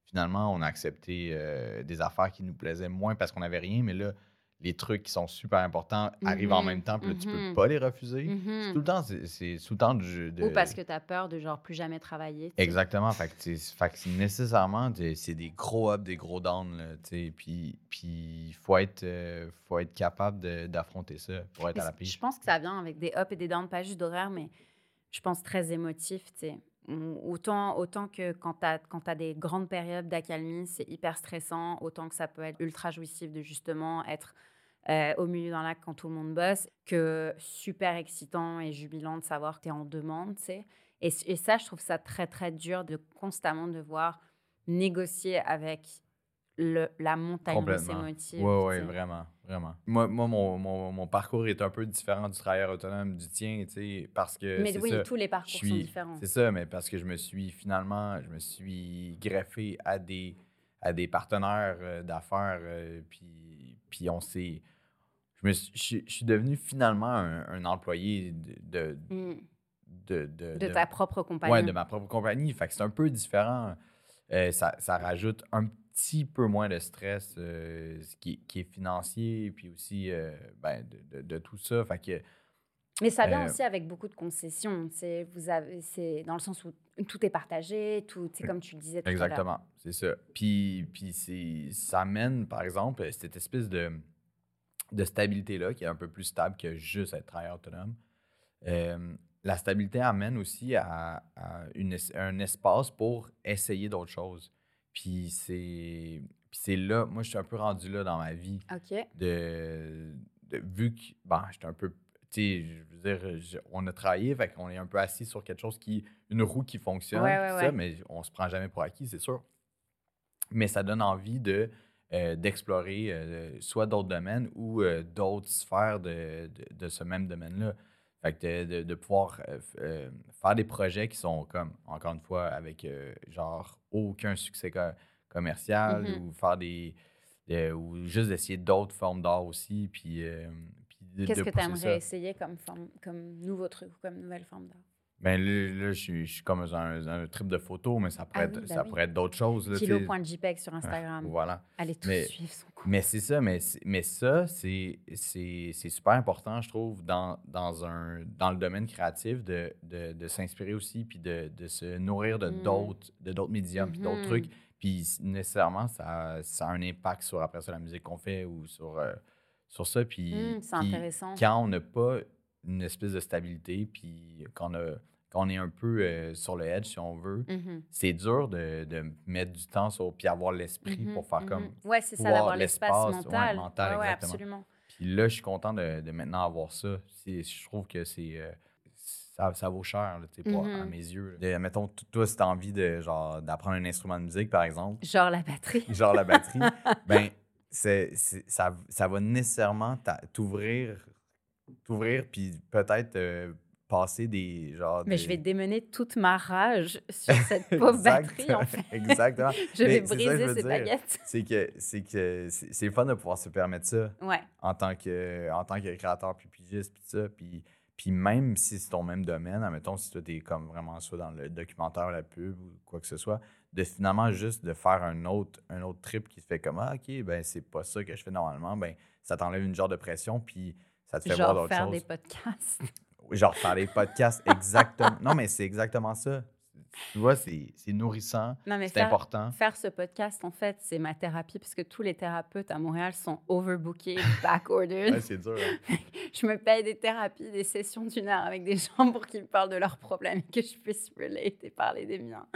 finalement on a accepté euh, des affaires qui nous plaisaient moins parce qu'on n'avait rien, mais là, les trucs qui sont super importants arrivent en Mhm, même temps, puis là, tu peux mhm. pas les refuser. Mhm. C'est tout le temps, c'est, tout le temps de... Ou parce que tu as peur de genre plus jamais travailler. Exactement. Fait que, fait que c'est nécessairement, c'est des gros ups, des gros downs. Là, tu sais, puis il faut, être, euh, faut être capable d'affronter ça pour être Mais à la pige. Je pense que ça vient avec des ups et des downs, pas juste d'horaire, mais je pense très émotif. tu sais. Autant, autant que quand tu as, des grandes périodes d'accalmie, c'est hyper stressant, autant que ça peut être ultra jouissif de justement être euh, au milieu d'un lac quand tout le monde bosse, que super excitant et jubilant de savoir que tu es en demande. tu sais. Et, et ça, je trouve ça très, très dur de constamment devoir négocier avec le, la montagne russe Complètement. émotive. Oui, oui, vraiment, vraiment. Moi, moi mon, mon, mon parcours est un peu différent du travailleur autonome du tien, tu sais, parce que Mais oui, ça. tous les parcours sont différents. C'est ça, mais parce que je me suis finalement, je me suis greffé à des, à des partenaires euh, d'affaires, euh, puis, puis on s'est. Je, me suis, je, suis- je suis devenu finalement un, un employé de, de, Mm. de, de- De de- ta propre compagnie. Ouais, de ma propre compagnie. Fait que c'est un peu différent. Euh, ça, ça rajoute un petit peu moins de stress euh, qui, qui est financier, puis aussi euh, ben, de, de- de tout ça. Fait que Mais ça vient Euh, aussi avec beaucoup de concessions. C'est vous avez, c'est dans le sens où tout est partagé, tout, c'est comme tu le disais tout à l'heure. Exactement, c'est ça. Puis, puis c'est, ça amène, par exemple, cette espèce de, de stabilité-là, qui est un peu plus stable que juste être travailleur autonome. La stabilité amène aussi à, à une un espace pour essayer d'autres choses. Puis c'est, c'est là, moi, je suis un peu rendu là dans ma vie. Ok. de, de- vu que ben, j'étais un peu tu sais je veux dire je- on a travaillé fait qu'on est un peu assis sur quelque chose qui une roue qui fonctionne Ouais, tout ouais, ça, ouais. mais on se prend jamais pour acquis c'est sûr mais ça donne envie de euh, d'explorer euh, soit d'autres domaines ou euh, d'autres sphères de, de, de ce même domaine là Fait que de, de pouvoir euh, euh, faire des projets qui sont comme, encore une fois, avec euh, genre aucun succès co- commercial Mhm. ou faire des. de- ou juste d'essayer d'autres formes d'art aussi. Puis, puis Qu'est-ce que tu ça. aimerais essayer comme, forme, comme nouveau truc ou comme nouvelle forme d'art? Ben là, là, je suis- comme dans un, un trip de photo, mais ça pourrait, Ah être, ça oui. pourrait être d'autres choses. Là, sais. Kilo.jpeg sur Instagram. Voilà. Allez tous Mais- suivre son compte. Mais c'est ça, mais, mais ça, c'est super important, je trouve, dans, dans, un, dans le domaine créatif, de, de, de s'inspirer aussi, puis de, de se nourrir de Mm. d'autres médiums, puis d'autres Mhm. trucs. Puis nécessairement, ça, ça a un impact sur, après ça, la musique qu'on fait ou sur, euh, sur ça. Puis, Hmm, c'est intéressant. quand on n'a pas une espèce de stabilité, puis qu'on a qu'on est un peu euh, sur le edge, si on veut, Mhm. c'est dur de, de mettre du temps sur, puis avoir l'esprit Mhm, pour faire mhm. comme Ouais, c'est ça, d'avoir l'espace l'espace, ouais, mental. mental, Ouais, absolument. Puis là, je suis content de, de maintenant avoir ça. Je trouve que c'est. euh, ça, ça vaut cher, là, pour- à mes yeux. De- mettons, toi, si tu as envie de, genre, d'apprendre un instrument de musique, par exemple, Genre la batterie. genre la batterie, ben, c'est, ça, ça va nécessairement t'ouvrir, t'ouvrir, puis peut-être euh, passer des. Genre, Mais je vais démener toute ma rage sur cette pauvre batterie, en fait. Exactement. Je vais Mais briser dire. baguettes. C'est que c'est que c'est fun de pouvoir se permettre ça Ouais. en tant que, en tant que créateur, puis pigiste, puis ça. Puis, puis même si c'est ton même domaine, admettons, si toi, t'es comme vraiment soit dans le documentaire, la pub ou quoi que ce soit, de finalement juste de faire un autre, un autre trip qui te fait comme, ah, OK, ben c'est pas ça que je fais normalement, ben ça t'enlève une genre de pression, puis ça te fait voir Genre d'autres faire choses. des podcasts. Genre faire des podcasts, exactement. non, mais c'est exactement ça. Tu vois, c'est nourrissant, c'est faire, important. faire ce podcast, en fait, c'est ma thérapie parce que tous les thérapeutes à Montréal sont overbookés, backordered. Ouais, c'est dur. hein. je me paye des thérapies, des sessions d'une heure avec des gens pour qu'ils parlent de leurs problèmes et que je puisse relate et parler des miens.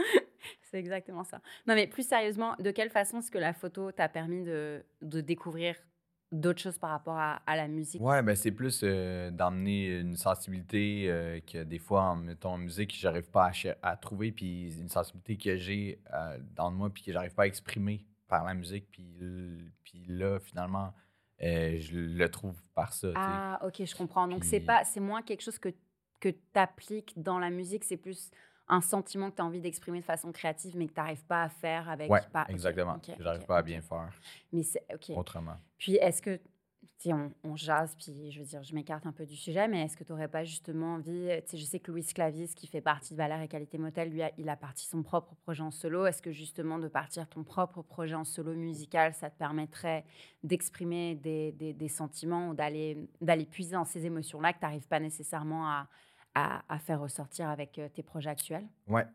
c'est exactement ça. Non, mais plus sérieusement, de quelle façon est-ce que la photo t'a permis de, de découvrir d'autres choses par rapport à, à la musique Ouais, ben c'est plus euh, d'emmener une sensibilité euh, que des fois, en mettons en musique, j'arrive pas à, à trouver, puis une sensibilité que j'ai euh, dans moi, puis que j'arrive pas à exprimer par la musique, puis, là, finalement, euh, je le trouve par ça. Ah, ok, je comprends. Donc, c'est Puis- pas, c'est moins quelque chose que, que tu appliques dans la musique, c'est plus un sentiment que tu as envie d'exprimer de façon créative, mais que tu n'arrives pas à faire avec. Pas- exactement. ok, que j'arrive ok, pas à bien faire Mais c'est ok. autrement. Puis, est-ce que, on, on jase, puis je veux dire, je m'écarte un peu du sujet, mais est-ce que tu n'aurais pas justement envie, tu sais, je sais que Louis Clavis, qui fait partie de Valère et Qualité Motel, lui, a- il a parti son propre projet en solo. Est-ce que justement de partir ton propre projet en solo musical, ça te permettrait d'exprimer des, des- des sentiments ou d'aller puiser dans ces émotions-là que tu n'arrives pas nécessairement à, à, à faire ressortir avec euh, tes projets actuels? Ouais.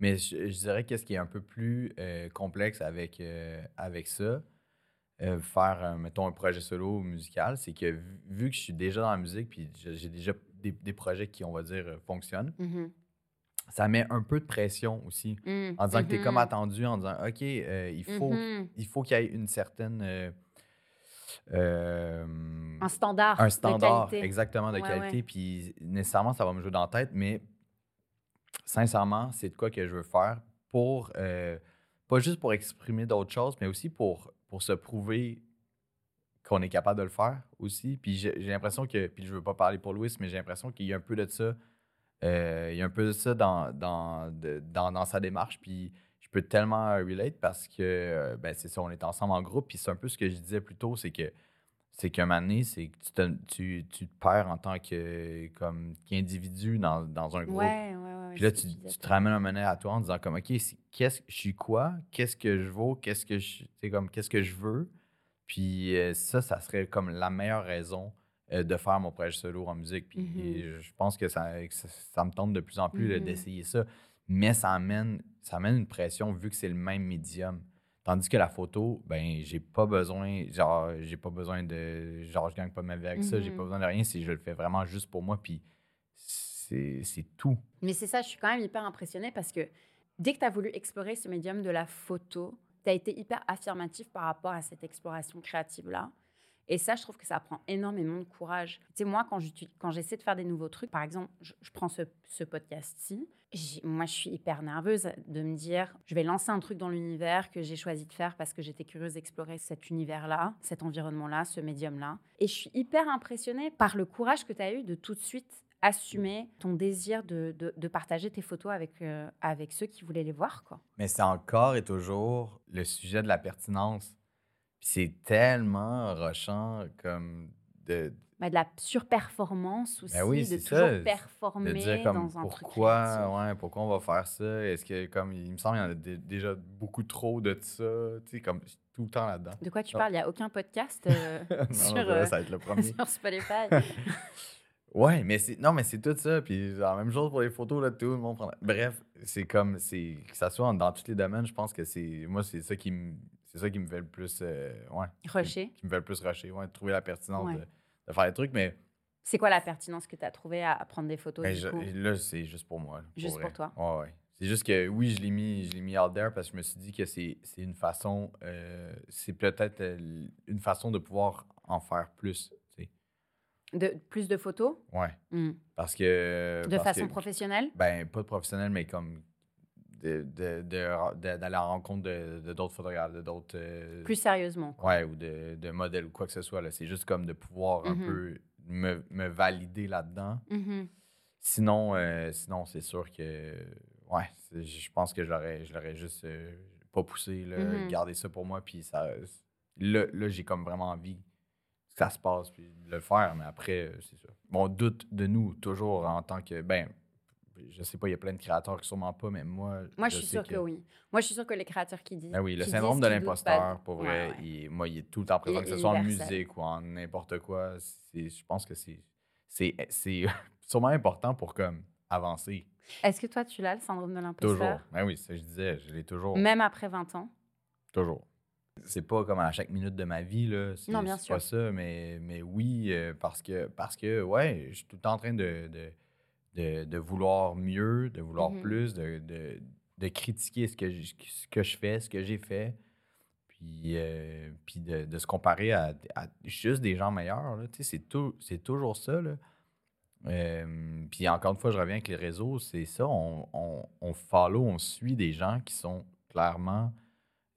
Mais je, je dirais qu'est-ce qui est un peu plus euh, complexe avec, euh, avec ça, euh, faire, mettons, un projet solo musical, c'est que vu, vu que je suis déjà dans la musique, puis j'ai déjà des, des projets qui, on va dire, fonctionnent, Mhm. ça met un peu de pression aussi. Mm, En disant que tu es comme mhm, attendu, en disant, OK, il faut mhm. il faut qu'il y ait une certaine. Euh, Un standard. un de standard, qualité. exactement, de Ouais, qualité. ouais. Puis nécessairement, ça va me jouer dans la tête, mais sincèrement, c'est de quoi que je veux faire pour, euh, pas juste pour exprimer d'autres choses, mais aussi pour, pour se prouver qu'on est capable de le faire aussi. Puis j'ai l'impression que, puis je veux pas parler pour Louis, mais j'ai l'impression qu'il y a un peu de ça. euh, il y a un peu de ça dans, dans, de- dans, dans sa démarche. Puis peux tellement relate parce que, euh, ben, c'est ça, on est ensemble en groupe. Puis c'est un peu ce que je disais plus tôt, c'est que c'est qu'un moment donné, c'est que tu te, tu, tu te perds en tant que, comme, qu'individu dans, dans un groupe. Ouais, ouais, ouais. Puis là, tu, tu te ramènes un moment à toi en disant comme, OK, qu'est-ce, je suis quoi? Qu'est-ce que je vaux? Qu'est-ce que je, comme, qu'est-ce que je veux? Puis euh, ça, ça serait comme la meilleure raison euh, de faire mon projet solo en musique. Puis Mhm. je pense que ça, que ça, ça me tente de plus en plus Mhm. d'essayer ça. Mais ça amène, ça amène une pression vu que c'est le même médium. Tandis que la photo, ben, j'ai pas besoin, genre, j'ai pas besoin de, genre, je gagne pas ma vie avec ça, j'ai Mhm. pas besoin de rien, si je le fais vraiment juste pour moi, puis c'est c'est tout. Mais c'est ça, je suis quand même hyper impressionnée parce que dès que tu as voulu explorer ce médium de la photo, tu as été hyper affirmatif par rapport à cette exploration créative-là. Et ça, je trouve que ça prend énormément de courage. Tu sais, moi, quand j'essaie de faire des nouveaux trucs, par exemple, je, prends ce, podcast-ci, moi, je suis hyper nerveuse de me dire, je vais lancer un truc dans l'univers que j'ai choisi de faire parce que j'étais curieuse d'explorer cet univers-là, cet environnement-là, ce médium-là. Et je suis hyper impressionnée par le courage que tu as eu de tout de suite assumé ton désir de, partager tes photos avec, euh, avec ceux qui voulaient les voir. Mais c'est encore et toujours le sujet de la pertinence. C'est tellement rochant comme de, Bah, de la surperformance aussi, Ben oui, de toujours ça, de performer dire comme dans un truc pourquoi, ouais, pourquoi on va faire ça? Est-ce que comme il me semble qu'il y en a dé- déjà beaucoup trop de ça, tu sais, comme tout le temps là-dedans. De quoi tu Non. parles? Il n'y a aucun podcast euh, Non, sur, ben euh, ça va être le premier. sur Spotify. Ouais, mais c'est non, mais c'est tout ça. Puis la même chose pour les photos là, tout le monde prend. Bref, c'est comme c'est que ça soit dans tous les domaines, je pense que c'est moi c'est ça qui me c'est ça qui me fait le plus euh, ouais, Rocher. qui me fait le plus rusher, ouais, de trouver la pertinence Ouais. de, de faire les trucs, mais C'est quoi la pertinence que tu as trouvé à, à prendre des photos ben, du je- coup? là c'est juste pour moi. là, Juste pour toi? Ouais, ouais. C'est juste que oui, je l'ai mis, je l'ai mis out there parce que je me suis dit que c'est une façon, euh, c'est peut-être euh, une façon de pouvoir en faire plus. de, Plus de photos? Ouais. Hmm. Parce que. De parce façon que- professionnelle? Ben, pas de professionnel, mais comme de- de- de- de- d'aller à la rencontre de d'autres photographes, de d'autres. euh, Plus sérieusement. quoi. Ouais, ou de, de modèles ou quoi que ce soit. là. C'est juste comme de pouvoir un Mhm. peu me, me valider là-dedans. Mhm. Sinon, euh, sinon c'est sûr que. Ouais, je pense que je l'aurais, je l'aurais juste euh, pas poussé, là, Mhm. garder ça pour moi. Puis ça. Là, là j'ai comme vraiment envie que ça se passe, puis de le faire. Mais après, euh, c'est ça. Bon, on doute de nous toujours en tant que. Ben, je sais pas, il y a plein de créateurs qui sûrement pas, mais moi. Moi, je suis sûre que... oui. Moi, je suis sûre que les créateurs qui disent. Ben oui, le syndrome de doutent l'imposteur, pour vrai, ouais. il- moi, il est tout le temps présent, que ce soit en musique ou en n'importe quoi. Je pense que c'est sûrement important pour comme avancer. Est-ce que toi, tu l'as, le syndrome de Toujours. l'imposteur Ben oui, ça je disais, je l'ai toujours. Même après 20 ans? Toujours. C'est pas comme à chaque minute de ma vie, là. Non, bien c'est pas sûr. ça, mais, mais oui, euh, parce que, parce que, ouais, je suis tout le temps en train de, de, de, de vouloir mieux, de vouloir Mhm. plus, de, de, de critiquer ce que, je, ce que je fais, ce que j'ai fait, puis, euh, puis de, de se comparer à, à juste des gens meilleurs. Tu sais, c'est tout- c'est toujours ça, là. Euh, puis encore une fois, je reviens avec les réseaux, c'est ça, on, on, on follow, on suit des gens qui sont clairement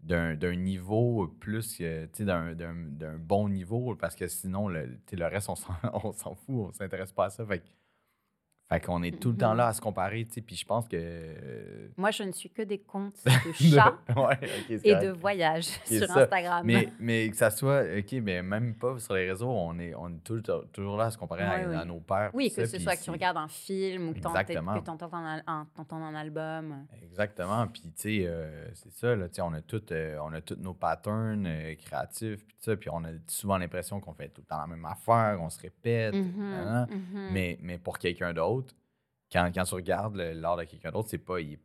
d'un niveau plus, d'un- bon niveau, parce que sinon, le, le reste, on s'en on s'en fout, on s'intéresse pas à ça. Fait, que- fait qu'on est tout le temps Mhm. là à se comparer, tu sais, puis je pense que... euh, Moi, je ne suis que des comptes de chats ouais, et correct. de voyages sur ça. Instagram. Mais, mais que ça soit, OK, mais même pas sur les réseaux, on est, on est tout- toujours là à se comparer à, Ouais, oui. à nos pères. oui, que ça, ce soit que tu regardes un film ou que tu entends un, un, t'entends un album. Exactement. Puis, tu sais, euh, c'est ça, là, tu sais, on a tous on a tous nos patterns euh, créatifs, puis ça, puis on a souvent l'impression qu'on fait tout le temps la même affaire, on se répète, Mhm, nanana. mhm. mais, mais pour quelqu'un d'autre, quand, quand tu regardes l'art de quelqu'un d'autre, c'est pas, il,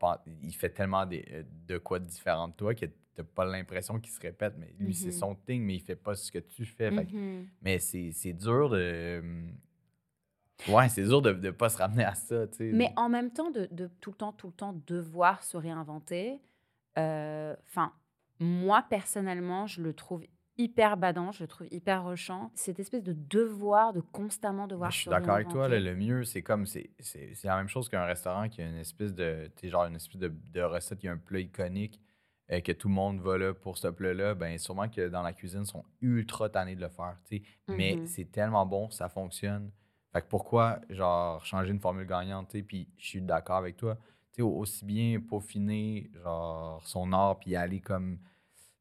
fait tellement des- euh, de quoi de différent de toi que t'as pas l'impression qu'il se répète, mais lui, c'est Mhm. son thing, mais il fait pas ce que tu fais. Mhm. mais c'est dur de... Ouais, c'est dur de ne pas se ramener à ça, tu sais. Mais en même temps, de, de tout le temps, tout le temps devoir se réinventer, euh, enfin, moi, personnellement, je le trouve hyper badant, je le trouve hyper rushant. Cette espèce de devoir, de constamment Mais devoir je suis d'accord avec toi. là, le mieux, c'est comme. C'est c'est- c'est la même chose qu'un restaurant qui a une espèce de. Sais, genre une espèce de, de recette qui a un plat iconique, euh, que tout le monde va là pour ce plat-là. Ben, sûrement que dans la cuisine, ils sont ultra tannés de le faire. tu sais. Mais Mhm. c'est tellement bon, ça fonctionne. Fait que pourquoi, genre, changer une formule gagnante, tu sais, puis je suis d'accord avec toi. Tu sais, au- aussi bien peaufiner, genre, son art, puis aller comme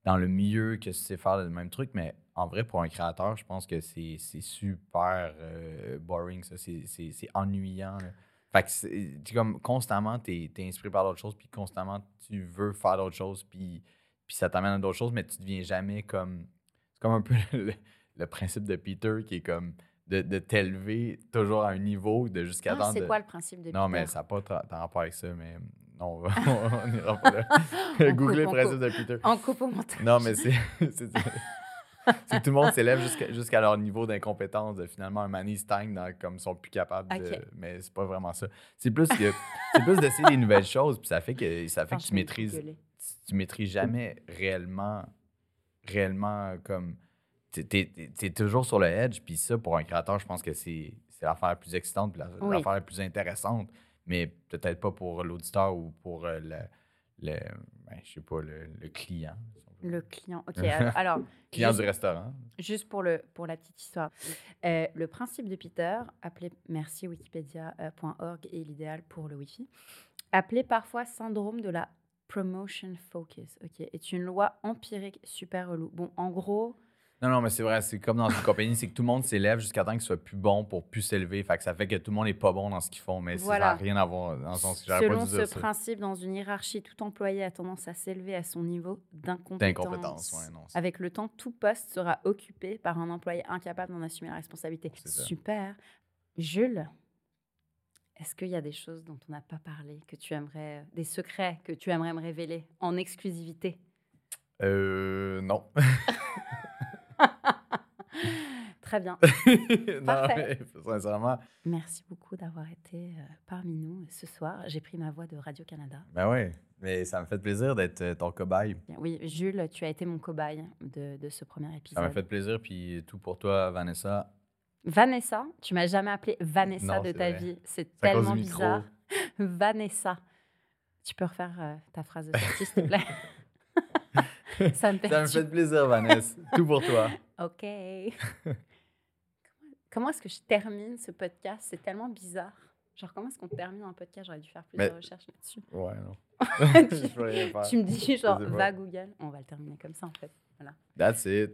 dans le milieu que c'est faire le même truc, mais en vrai, pour un créateur, je pense que c'est super euh, boring, ça. C'est- ennuyant. là. Fait que tu sais, comme constamment, tu es, inspiré par d'autres choses, puis constamment, tu veux faire d'autres choses, puis, puis ça t'amène à d'autres choses, mais tu deviens jamais comme. C'est comme un peu le, le principe de Peter qui est comme de, de t'élever toujours à un niveau de jusqu'à Ah, c'est de- quoi le principe de Non, mais Peter ça n'a pas tant rapport avec ça, mais non, on va- on n'ira pas là. On Googlez on coupe. de Peter. En coupe au montage. Non, mais c'est. c'est que tout le monde s'élève jusqu'à jusqu'à leur niveau d'incompétence. Finalement, un Manny stagne dans, comme ils sont plus capables de. Mais c'est pas vraiment ça. C'est plus que c'est plus d'essayer des nouvelles choses, puis ça fait que ça fait que tu maîtrises. Tu, maîtrises jamais réellement. Réellement comme. T'es, t'es- t'es toujours sur le edge, puis ça, pour un créateur, je pense que c'est, c'est l'affaire la plus excitante, puis la- Oui. l'affaire la plus intéressante, mais peut-être pas pour l'auditeur ou pour euh, le, le ben, je sais pas, le, le client, Le client. Ok, alors, Client juste, du restaurant. juste pour, le, pour la petite histoire. Euh, le principe de Peter, appelé merci wikipedia.org et l'idéal pour le Wi-Fi, appelé parfois syndrome de la promotion focus, ok, est une loi empirique super relou. Bon, en gros, Non, non, mais c'est vrai, c'est comme dans une compagnie, c'est que tout le monde s'élève jusqu'à temps qu'ils soient plus bons pour plus s'élever. Fait que ça fait que tout le monde est pas bon dans ce qu'ils font, mais ça Voilà. n'a rien à voir dans le sens que j'aurais pas selon dû ce ça. principe, dans une hiérarchie, tout employé a tendance à s'élever à son niveau d'incompétence. D'incompétence, ouais, Avec le temps, tout poste sera occupé par un employé incapable d'en assumer la responsabilité. Ça. Super. Jules, est-ce qu'il y a des choses dont on n'a pas parlé, que tu aimerais, des secrets que tu aimerais me révéler en exclusivité? Euh, non. Très bien. non, Parfait. mais sincèrement. Merci beaucoup d'avoir été euh, parmi nous ce soir. J'ai pris ma voix de Radio-Canada. Ben ouais, mais ça me fait plaisir d'être euh, ton cobaye. Oui, Jules, tu as été mon cobaye de, de ce premier Ça épisode. m'a fait plaisir, puis tout pour toi, Vanessa. Vanessa, tu m'as jamais appelé Vanessa Non, de ta vrai. vie. C'est tellement bizarre. Vanessa. Tu peux refaire euh, ta phrase de sortie, s'il te plaît? Ça me Ça me fait plaisir, Vanessa. tout pour toi. Ok. Comment est-ce que je termine ce podcast? C'est tellement bizarre. Genre, comment est-ce qu'on termine un podcast? J'aurais dû faire plus Mais- de recherches là-dessus. Ouais, non. tu, tu me dis, genre, va Google. On va le terminer comme ça, en fait. Voilà. That's it.